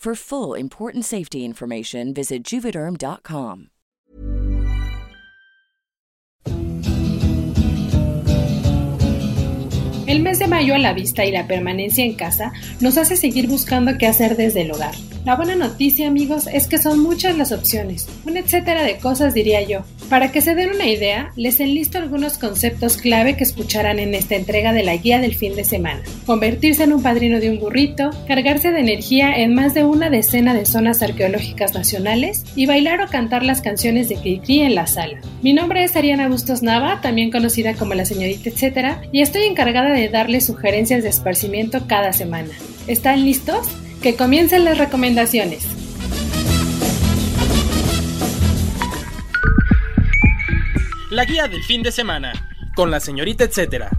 For full important safety information, visit. El mes de mayo a la vista y la permanencia en casa nos hace seguir buscando qué hacer desde el hogar. La buena noticia, amigos, es que son muchas las opciones, un etcétera de cosas diría yo. Para que se den una idea, les enlisto algunos conceptos clave que escucharán en esta entrega de la guía del fin de semana. Convertirse en un padrino de un burrito, cargarse de energía en más de una decena de zonas arqueológicas nacionales y bailar o cantar las canciones de Cricri en la sala. Mi nombre es Ariana Bustos Nava, también conocida como la señorita etcétera, y estoy encargada de darles sugerencias de esparcimiento cada semana. ¿Están listos? Que comiencen las recomendaciones. La guía del fin de semana, con la señorita etcétera.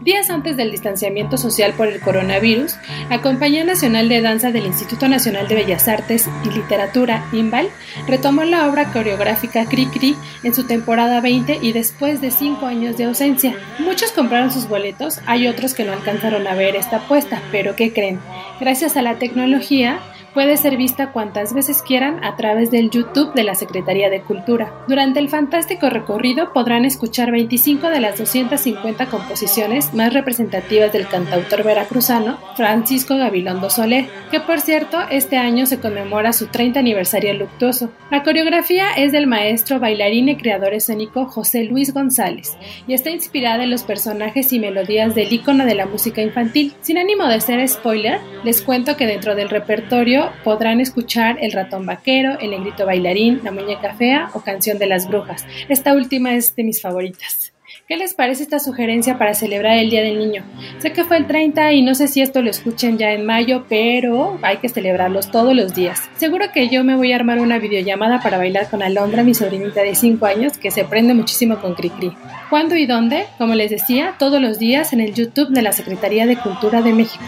Días antes del distanciamiento social por el coronavirus, la Compañía Nacional de Danza del Instituto Nacional de Bellas Artes y Literatura, IMBAL, retomó la obra coreográfica Cri Cri en su temporada 20 y después de cinco años de ausencia. Muchos compraron sus boletos, hay otros que no alcanzaron a ver esta apuesta, pero ¿qué creen? Gracias a la tecnología, puede ser vista cuantas veces quieran a través del YouTube de la Secretaría de Cultura. Durante el fantástico recorrido podrán escuchar 25 de las 250 composiciones más representativas del cantautor veracruzano Francisco Gabilondo Soler, que por cierto este año se conmemora su 30 aniversario luctuoso. La coreografía es del maestro bailarín y creador escénico José Luis González y está inspirada en los personajes y melodías del ícono de la música infantil. Sin ánimo de ser spoiler, les cuento que dentro del repertorio podrán escuchar El ratón vaquero, El negrito bailarín, La muñeca fea o Canción de las brujas. Esta última es de mis favoritas. ¿Qué les parece esta sugerencia para celebrar el Día del Niño? Sé que fue el 30 y no sé si esto lo escuchen ya en mayo, pero hay que celebrarlos todos los días. Seguro que yo me voy a armar una videollamada para bailar con Alondra, mi sobrinita de 5 años, que se prende muchísimo con Cricri. ¿Cuándo y dónde? Como les decía, todos los días en el YouTube de la Secretaría de Cultura de México.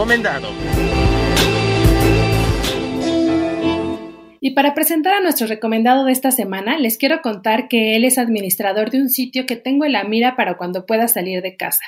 Recomendado. Y para presentar a nuestro recomendado de esta semana, les quiero contar que él es administrador de un sitio que tengo en la mira para cuando pueda salir de casa.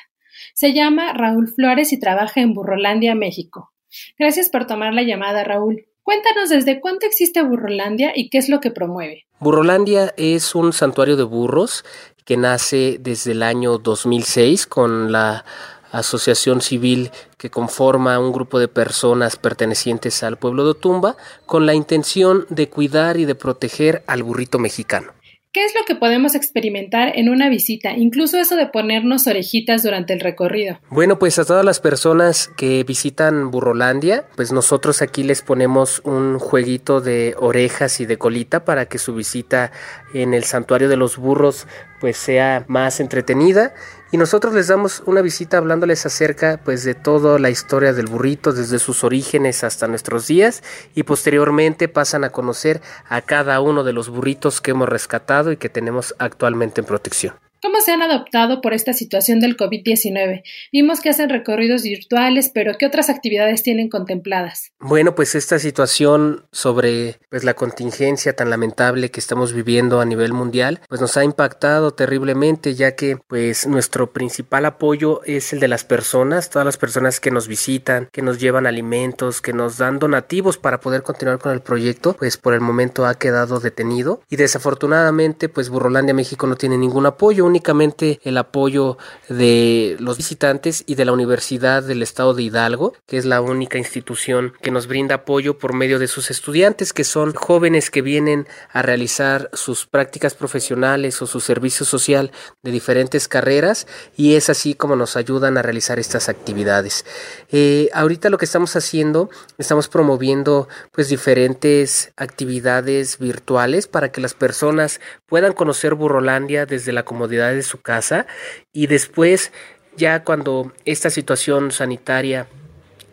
Se llama Raúl Flores y trabaja en Burrolandia, México. Gracias por tomar la llamada, Raúl. Cuéntanos desde cuánto existe Burrolandia y qué es lo que promueve. Burrolandia es un santuario de burros que nace desde el año 2006 con la asociación civil que conforma un grupo de personas pertenecientes al pueblo de Otumba con la intención de cuidar y de proteger al burrito mexicano. ¿Qué es lo que podemos experimentar en una visita? Incluso eso de ponernos orejitas durante el recorrido. Bueno, pues a todas las personas que visitan Burrolandia, pues nosotros aquí les ponemos un jueguito de orejas y de colita para que su visita en el santuario de los burros pues sea más entretenida y nosotros les damos una visita hablándoles acerca pues de toda la historia del burrito desde sus orígenes hasta nuestros días y posteriormente pasan a conocer a cada uno de los burritos que hemos rescatado y que tenemos actualmente en protección. ¿Cómo se han adoptado por esta situación del COVID-19? Vimos que hacen recorridos virtuales, pero ¿qué otras actividades tienen contempladas? Bueno, pues esta situación sobre pues la contingencia tan lamentable que estamos viviendo a nivel mundial, pues nos ha impactado terriblemente, ya que pues nuestro principal apoyo es el de las personas, todas las personas que nos visitan, que nos llevan alimentos, que nos dan donativos para poder continuar con el proyecto, pues por el momento ha quedado detenido y desafortunadamente pues Burrolandia México no tiene ningún apoyo únicamente el apoyo de los visitantes y de la Universidad del Estado de Hidalgo, que es la única institución que nos brinda apoyo por medio de sus estudiantes, que son jóvenes que vienen a realizar sus prácticas profesionales o su servicio social de diferentes carreras y es así como nos ayudan a realizar estas actividades. Eh, ahorita lo que estamos haciendo, estamos promoviendo pues diferentes actividades virtuales para que las personas puedan conocer Burrolandia desde la comodidad de su casa y después ya cuando esta situación sanitaria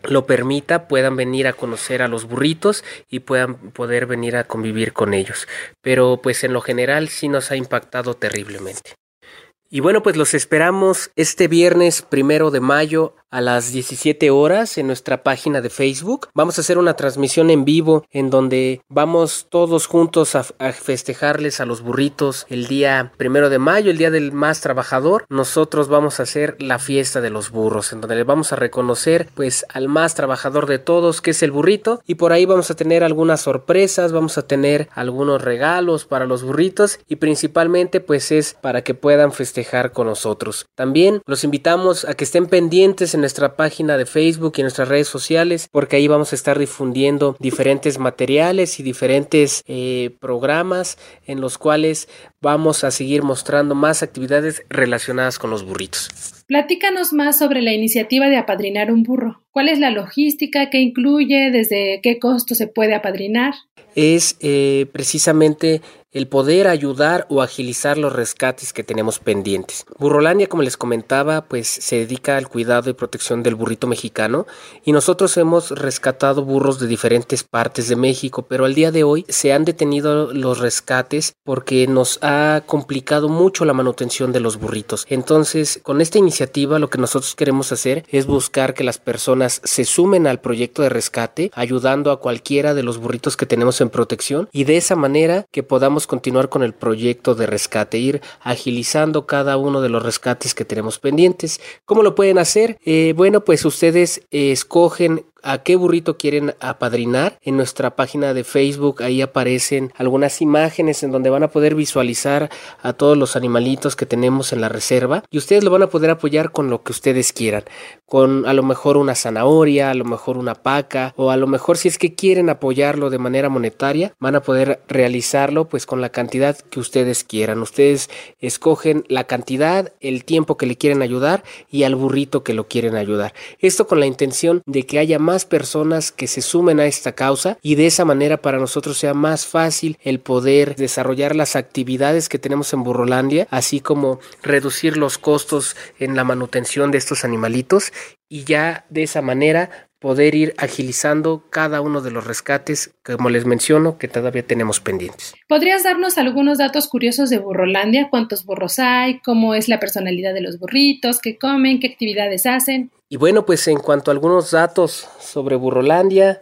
lo permita, puedan venir a conocer a los burritos y puedan poder venir a convivir con ellos. Pero pues en lo general sí nos ha impactado terriblemente. Y bueno, pues los esperamos este viernes primero de mayo a las 17 horas en nuestra página de Facebook. Vamos a hacer una transmisión en vivo en donde vamos todos juntos a, festejarles a los burritos el día primero de mayo, el día del más trabajador. Nosotros vamos a hacer la fiesta de los burros, en donde le vamos a reconocer pues al más trabajador de todos, que es el burrito. Y por ahí vamos a tener algunas sorpresas, vamos a tener algunos regalos para los burritos y principalmente pues es para que puedan festejar con nosotros. También los invitamos a que estén pendientes en nuestra página de Facebook y nuestras redes sociales, porque ahí vamos a estar difundiendo diferentes materiales y diferentes eh, programas en los cuales vamos a seguir mostrando más actividades relacionadas con los burritos. Platícanos más sobre la iniciativa de apadrinar un burro. ¿Cuál es la logística? ¿Qué incluye? ¿Desde qué costo se puede apadrinar? Es eh, precisamente el poder ayudar o agilizar los rescates que tenemos pendientes. Burrolandia, como les comentaba, pues se dedica al cuidado y protección del burrito mexicano y nosotros hemos rescatado burros de diferentes partes de México, pero al día de hoy se han detenido los rescates porque nos ha complicado mucho la manutención de los burritos. Entonces, con esta iniciativa lo que nosotros queremos hacer es buscar que las personas se sumen al proyecto de rescate, ayudando a cualquiera de los burritos que tenemos en protección y de esa manera que podamos continuar con el proyecto de rescate, ir agilizando cada uno de los rescates que tenemos pendientes. ¿Cómo lo pueden hacer? Eh, bueno, pues ustedes escogen a qué burrito quieren apadrinar. En nuestra página de Facebook ahí aparecen algunas imágenes en donde van a poder visualizar a todos los animalitos que tenemos en la reserva y ustedes lo van a poder apoyar con lo que ustedes quieran, con a lo mejor una zanahoria, a lo mejor una paca o a lo mejor si es que quieren apoyarlo de manera monetaria, van a poder realizarlo pues con la cantidad que ustedes quieran. Ustedes escogen la cantidad, el tiempo que le quieren ayudar y al burrito que lo quieren ayudar. Esto con la intención de que haya más más personas que se sumen a esta causa y de esa manera para nosotros sea más fácil el poder desarrollar las actividades que tenemos en Burrolandia, así como reducir los costos en la manutención de estos animalitos y ya de esa manera poder ir agilizando cada uno de los rescates, como les menciono, que todavía tenemos pendientes. ¿Podrías darnos algunos datos curiosos de Burrolandia? ¿Cuántos burros hay? ¿Cómo es la personalidad de los burritos? ¿Qué comen? ¿Qué actividades hacen? Y bueno, pues en cuanto a algunos datos sobre Burrolandia,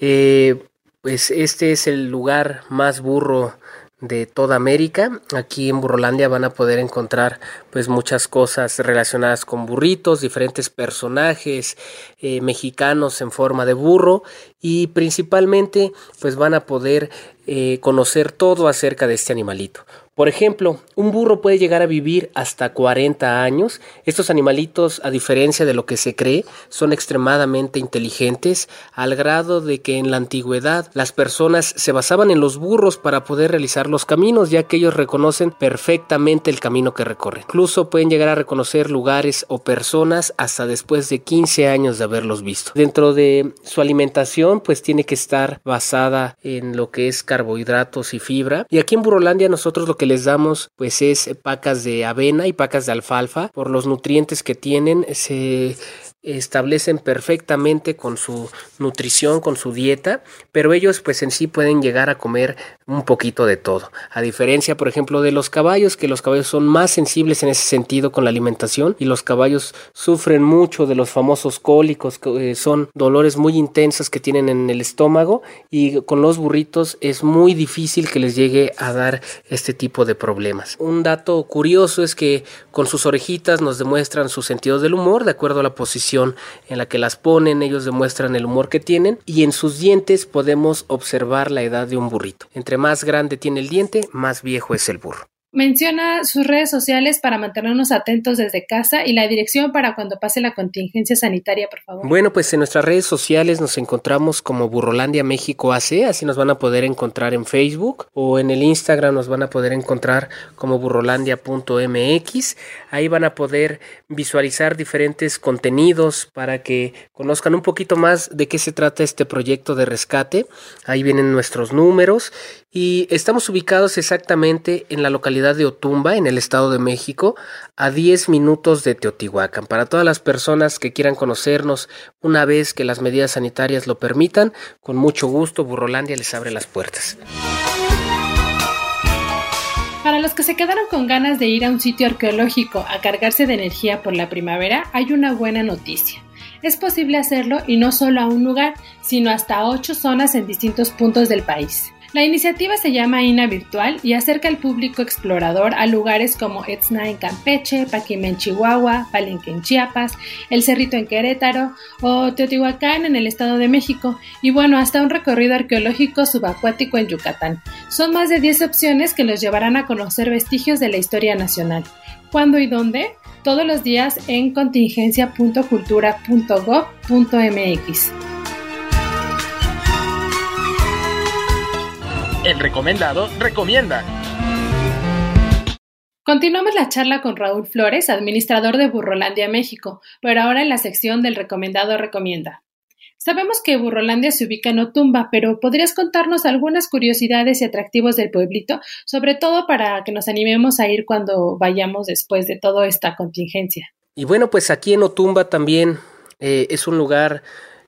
eh, pues este es el lugar más burro de toda América. Aquí en Burrolandia van a poder encontrar pues muchas cosas relacionadas con burritos, diferentes personajes eh, mexicanos en forma de burro y principalmente pues van a poder eh, conocer todo acerca de este animalito. Por ejemplo, un burro puede llegar a vivir hasta 40 años. Estos animalitos, a diferencia de lo que se cree, son extremadamente inteligentes, al grado de que en la antigüedad las personas se basaban en los burros para poder realizar los caminos, ya que ellos reconocen perfectamente el camino que recorren. Incluso pueden llegar a reconocer lugares o personas hasta después de 15 años de haberlos visto. Dentro de su alimentación, pues tiene que estar basada en lo que es carbohidratos y fibra. Y aquí en Burrolandia nosotros lo que les damos pues es pacas de avena y pacas de alfalfa. Por los nutrientes que tienen se establecen perfectamente con su nutrición, con su dieta, pero ellos pues en sí pueden llegar a comer un poquito de todo. A diferencia, por ejemplo, de los caballos, que los caballos son más sensibles en ese sentido con la alimentación y los caballos sufren mucho de los famosos cólicos, que eh, son dolores muy intensos que tienen en el estómago y con los burritos es muy difícil que les llegue a dar este tipo de problemas. Un dato curioso es que con sus orejitas nos demuestran su sentido del humor de acuerdo a la posición en la que las ponen, ellos demuestran el humor que tienen y en sus dientes podemos observar la edad de un burrito. Entre más grande tiene el diente, más viejo es el burro. Menciona sus redes sociales para mantenernos atentos desde casa y la dirección para cuando pase la contingencia sanitaria, por favor. Bueno, pues en nuestras redes sociales nos encontramos como Burrolandia México AC, así nos van a poder encontrar en Facebook o en el Instagram nos van a poder encontrar como burrolandia.mx. Ahí van a poder visualizar diferentes contenidos para que conozcan un poquito más de qué se trata este proyecto de rescate. Ahí vienen nuestros números y estamos ubicados exactamente en la localidad de Otumba, en el Estado de México, a 10 minutos de Teotihuacán. Para todas las personas que quieran conocernos una vez que las medidas sanitarias lo permitan, con mucho gusto Burrolandia les abre las puertas. Para los que se quedaron con ganas de ir a un sitio arqueológico a cargarse de energía por la primavera, hay una buena noticia. Es posible hacerlo y no solo a un lugar, sino hasta ocho zonas en distintos puntos del país. La iniciativa se llama INA Virtual y acerca al público explorador a lugares como Etzna en Campeche, Paquimé en Chihuahua, Palenque en Chiapas, El Cerrito en Querétaro o Teotihuacán en el Estado de México y bueno, hasta un recorrido arqueológico subacuático en Yucatán. Son más de 10 opciones que los llevarán a conocer vestigios de la historia nacional. ¿Cuándo y dónde? Todos los días en contingencia.cultura.gov.mx. El recomendado recomienda. Continuamos la charla con Raúl Flores, administrador de Burrolandia México, pero ahora en la sección del recomendado recomienda. Sabemos que Burrolandia se ubica en Otumba, pero ¿podrías contarnos algunas curiosidades y atractivos del pueblito, sobre todo para que nos animemos a ir cuando vayamos después de toda esta contingencia? Y bueno, pues aquí en Otumba también eh, es un lugar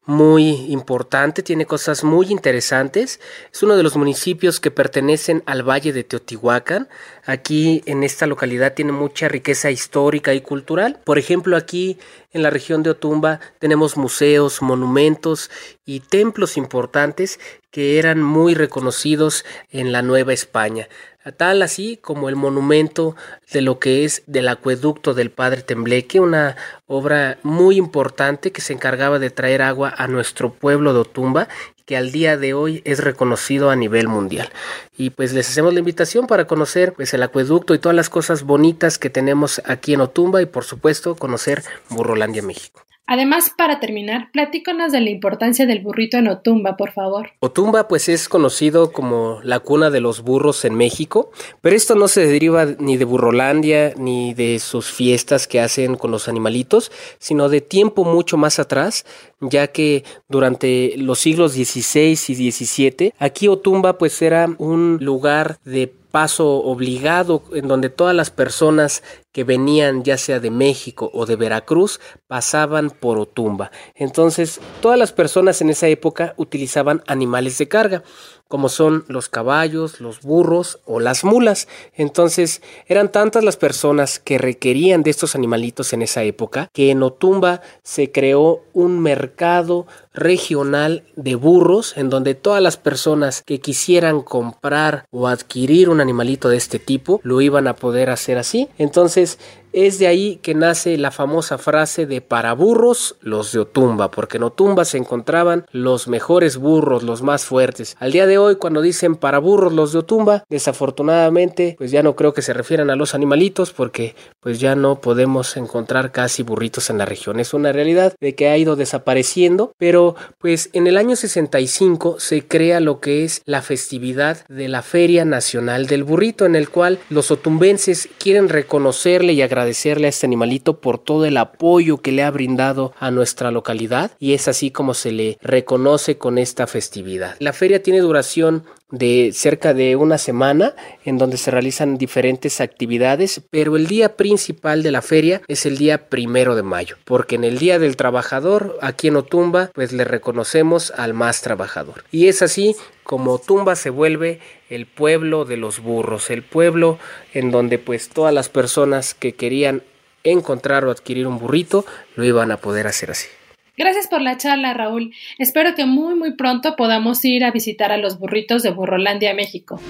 muy importante, tiene cosas muy interesantes. Es uno de los municipios que pertenecen al Valle de Teotihuacán. Aquí en esta localidad tiene mucha riqueza histórica y cultural. Por ejemplo, aquí en la región de Otumba tenemos museos, monumentos y templos importantes que eran muy reconocidos en la Nueva España tal así como el monumento de lo que es del acueducto del Padre Tembleque, una obra muy importante que se encargaba de traer agua a nuestro pueblo de Otumba que al día de hoy es reconocido a nivel mundial. Y pues les hacemos la invitación para conocer pues el acueducto y todas las cosas bonitas que tenemos aquí en Otumba y por supuesto conocer Burrolandia, México. Además, para terminar, platícanos de la importancia del burrito en Otumba, por favor. Otumba, pues es conocido como la cuna de los burros en México, pero esto no se deriva ni de Burrolandia ni de sus fiestas que hacen con los animalitos, sino de tiempo mucho más atrás, ya que durante los siglos XVI y XVII, aquí Otumba pues era un lugar de paso obligado en donde todas las personas que venían ya sea de México o de Veracruz pasaban por Otumba. Entonces todas las personas en esa época utilizaban animales de carga como son los caballos, los burros o las mulas. Entonces eran tantas las personas que requerían de estos animalitos en esa época que en Otumba se creó un mercado regional de burros en donde todas las personas que quisieran comprar o adquirir un animalito de este tipo lo iban a poder hacer así. Entonces Entonces, es de ahí que nace la famosa frase de para burros los de Otumba, porque en Otumba se encontraban los mejores burros, los más fuertes. Al día de hoy, cuando dicen para burros los de Otumba, desafortunadamente, pues ya no creo que se refieran a los animalitos, porque pues ya no podemos encontrar casi burritos en la región. Es una realidad de que ha ido desapareciendo, pero pues en el año 65 se crea lo que es la festividad de la Feria Nacional del Burrito, en el cual los otumbenses quieren reconocerle y agradecerle agradecerle a este animalito por todo el apoyo que le ha brindado a nuestra localidad y es así como se le reconoce con esta festividad. La feria tiene duración de cerca de una semana en donde se realizan diferentes actividades, pero el día principal de la feria es el día primero de mayo, porque en el Día del Trabajador, aquí en Otumba, pues le reconocemos al más trabajador. Y es así como Otumba se vuelve el pueblo de los burros, el pueblo en donde pues todas las personas que querían encontrar o adquirir un burrito lo iban a poder hacer así. Gracias por la charla, Raúl. Espero que muy muy pronto podamos ir a visitar a los burritos de Burrolandia, México.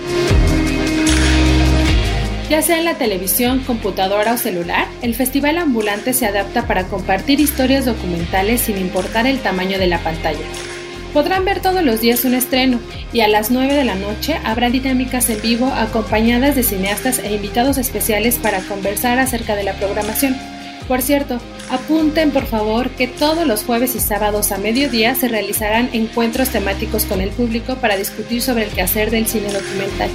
Ya sea en la televisión, computadora o celular, el Festival Ambulante se adapta para compartir historias documentales sin importar el tamaño de la pantalla. Podrán ver todos los días un estreno y a las 9 de la noche habrá dinámicas en vivo acompañadas de cineastas e invitados especiales para conversar acerca de la programación. Por cierto, apunten por favor que todos los jueves y sábados a mediodía se realizarán encuentros temáticos con el público para discutir sobre el quehacer del cine documental.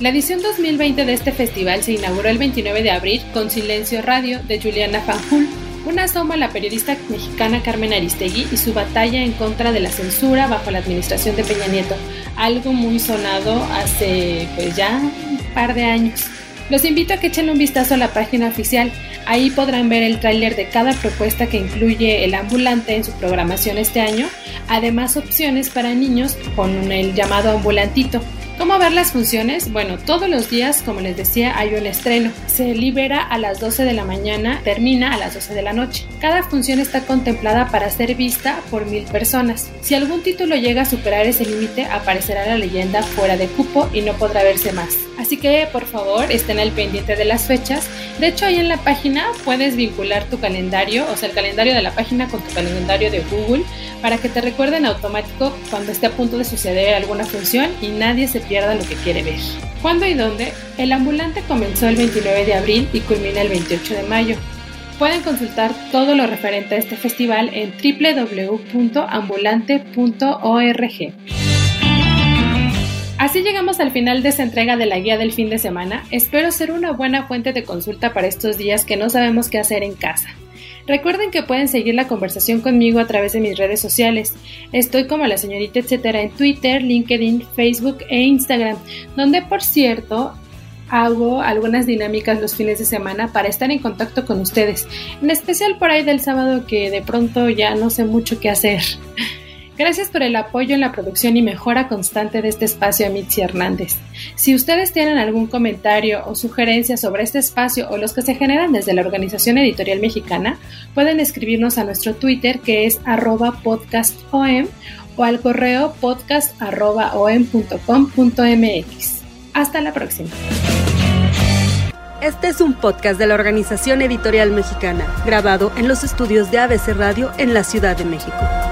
La edición 2020 de este festival se inauguró el 29 de abril con Silencio Radio de Juliana Fanjul, una asoma a la periodista mexicana Carmen Aristegui y su batalla en contra de la censura bajo la administración de Peña Nieto, algo muy sonado hace pues ya un par de años. Los invito a que echen un vistazo a la página oficial. Ahí podrán ver el tráiler de cada propuesta que incluye el ambulante en su programación este año, además opciones para niños con el llamado ambulantito. ¿Cómo ver las funciones? Bueno, todos los días, como les decía, hay un estreno. Se libera a las 12 de la mañana, termina a las 12 de la noche. Cada función está contemplada para ser vista por mil personas. Si algún título llega a superar ese límite, aparecerá la leyenda fuera de cupo y no podrá verse más. Así que, por favor, estén al pendiente de las fechas. De hecho, ahí en la página puedes vincular tu calendario, o sea, el calendario de la página con tu calendario de Google, para que te recuerden automático cuando esté a punto de suceder alguna función y nadie se pierda lo que quiere ver. ¿Cuándo y dónde? El ambulante comenzó el 29 de abril y culmina el 28 de mayo. Pueden consultar todo lo referente a este festival en www.ambulante.org. Así llegamos al final de esta entrega de la guía del fin de semana. Espero ser una buena fuente de consulta para estos días que no sabemos qué hacer en casa. Recuerden que pueden seguir la conversación conmigo a través de mis redes sociales. Estoy como la señorita etcétera en Twitter, LinkedIn, Facebook e Instagram, donde por cierto hago algunas dinámicas los fines de semana para estar en contacto con ustedes, en especial por ahí del sábado que de pronto ya no sé mucho qué hacer. Gracias por el apoyo en la producción y mejora constante de este espacio a Mitzi Hernández. Si ustedes tienen algún comentario o sugerencia sobre este espacio o los que se generan desde la Organización Editorial Mexicana, pueden escribirnos a nuestro Twitter que es arroba podcastom o al correo podcast.om.com.mx. Hasta la próxima. Este es un podcast de la Organización Editorial Mexicana, grabado en los estudios de ABC Radio en la Ciudad de México.